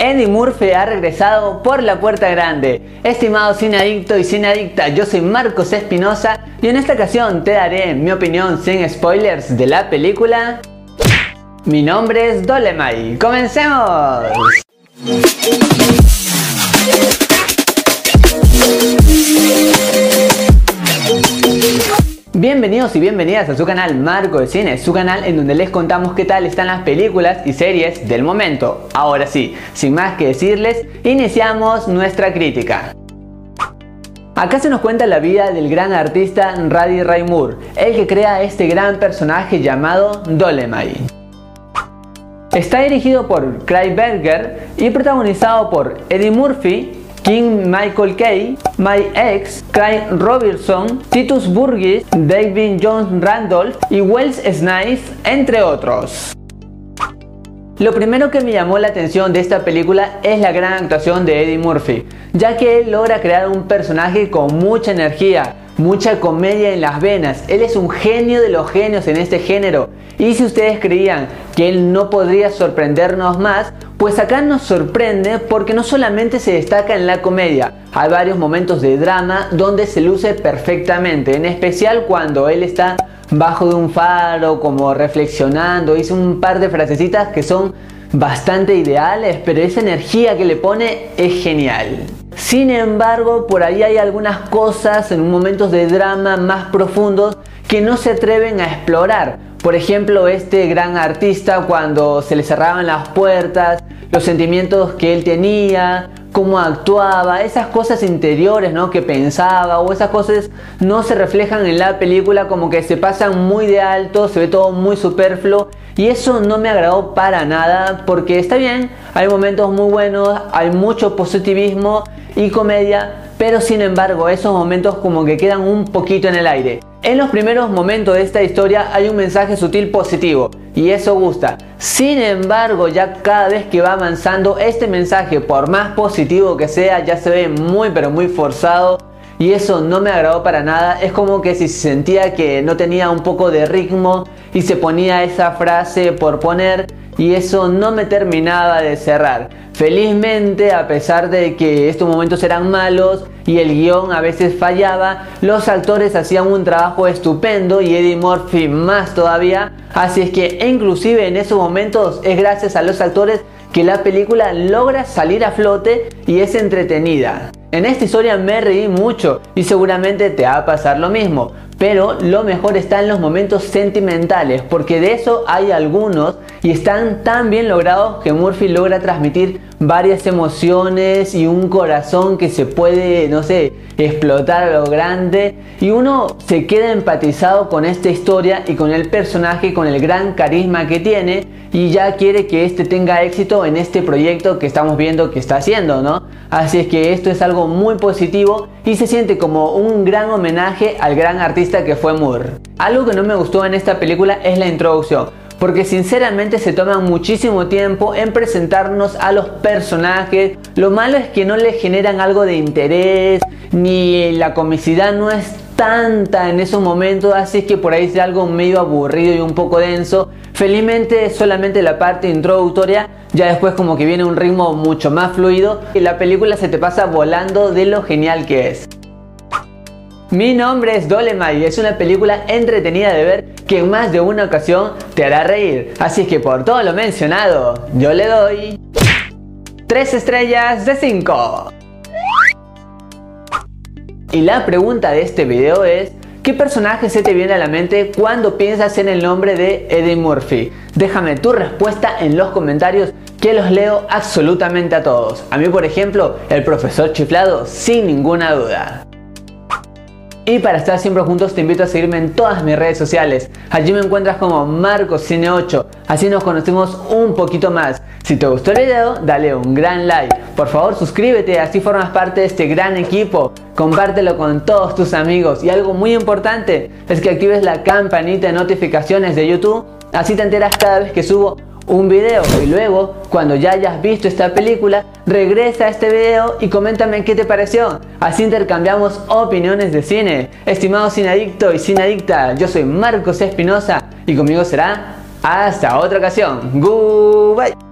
Eddie Murphy ha regresado por la puerta grande. Estimado cine adicto y cine adicta, yo soy Marcos Espinosa y en esta ocasión te daré mi opinión sin spoilers de la película. Mi nombre es Dolemai. ¡Comencemos! Y bienvenidas a su canal Marco de Cine, su canal en donde les contamos qué tal están las películas y series del momento. Ahora sí, sin más que decirles, iniciamos nuestra crítica. Acá se nos cuenta la vida del gran artista Radhi Ray el que crea este gran personaje llamado Dolemai. Está dirigido por Craig Berger y protagonizado por Eddie Murphy, King Michael Kay, My Ex, Craig Robertson, Titus Burgess, David Jones Randolph y Wells Snipes, entre otros. Lo primero que me llamó la atención de esta película es la gran actuación de Eddie Murphy, ya que él logra crear un personaje con mucha energía, mucha comedia en las venas. Él es un genio de los genios en este género. Y si ustedes creían que él no podría sorprendernos más, pues acá nos sorprende porque no solamente se destaca en la comedia, hay varios momentos de drama donde se luce perfectamente, en especial cuando él está bajo de un faro, como reflexionando, hizo un par de frasecitas que son bastante ideales, pero esa energía que le pone es genial. Sin embargo, por ahí hay algunas cosas en momentos de drama más profundos que no se atreven a explorar. Por ejemplo, este gran artista cuando se le cerraban las puertas, los sentimientos que él tenía, cómo actuaba, esas cosas interiores ¿no? que pensaba o esas cosas no se reflejan en la película como que se pasan muy de alto, se ve todo muy superfluo y eso no me agradó para nada porque está bien, hay momentos muy buenos, hay mucho positivismo y comedia, pero sin embargo esos momentos como que quedan un poquito en el aire. En los primeros momentos de esta historia hay un mensaje sutil positivo y eso gusta. Sin embargo, ya cada vez que va avanzando este mensaje, por más positivo que sea, ya se ve muy pero muy forzado y eso no me agradó para nada. Es como que si se sentía que no tenía un poco de ritmo y se ponía esa frase por poner y eso no me terminaba de cerrar. Felizmente, a pesar de que estos momentos eran malos y el guion a veces fallaba, los actores hacían un trabajo estupendo y Eddie Murphy más todavía. Así es que inclusive en esos momentos es gracias a los actores que la película logra salir a flote y es entretenida. En esta historia me reí mucho y seguramente te va a pasar lo mismo, pero lo mejor está en los momentos sentimentales, porque de eso hay algunos y están tan bien logrados que Murphy logra transmitir varias emociones y un corazón que se puede, no sé, explotar a lo grande y uno se queda empatizado con esta historia y con el personaje, con el gran carisma que tiene y ya quiere que este tenga éxito en este proyecto que estamos viendo que está haciendo, ¿no? Así es que esto es algo muy positivo y se siente como un gran homenaje al gran artista que fue Moore. Algo que no me gustó en esta película es la introducción porque sinceramente se toman muchísimo tiempo en presentarnos a los personajes. Lo malo es que no les generan algo de interés, ni la comicidad no es tanta en esos momentos, así que por ahí es algo medio aburrido y un poco denso. Felizmente solamente la parte introductoria, ya después como que viene un ritmo mucho más fluido y la película se te pasa volando de lo genial que es. Mi nombre es Dolemai y es una película entretenida de ver que en más de una ocasión te hará reír. Así que por todo lo mencionado, yo le doy 3 estrellas de 5. Y la pregunta de este video es, ¿qué personaje se te viene a la mente cuando piensas en el nombre de Eddie Murphy? Déjame tu respuesta en los comentarios que los leo absolutamente a todos. A mí por ejemplo, el profesor chiflado sin ninguna duda. Y para estar siempre juntos te invito a seguirme en todas mis redes sociales. Allí me encuentras como MarcosCine8. Así nos conocemos un poquito más. Si te gustó el video, dale un gran like. Por favor, suscríbete, así formas parte de este gran equipo. Compártelo con todos tus amigos. Y algo muy importante es que actives la campanita de notificaciones de YouTube. Así te enteras cada vez que subo un video y luego cuando ya hayas visto esta película regresa a este video y coméntame qué te pareció así intercambiamos opiniones de cine estimado adicto y adicta yo soy Marcos Espinosa y conmigo será hasta otra ocasión goodbye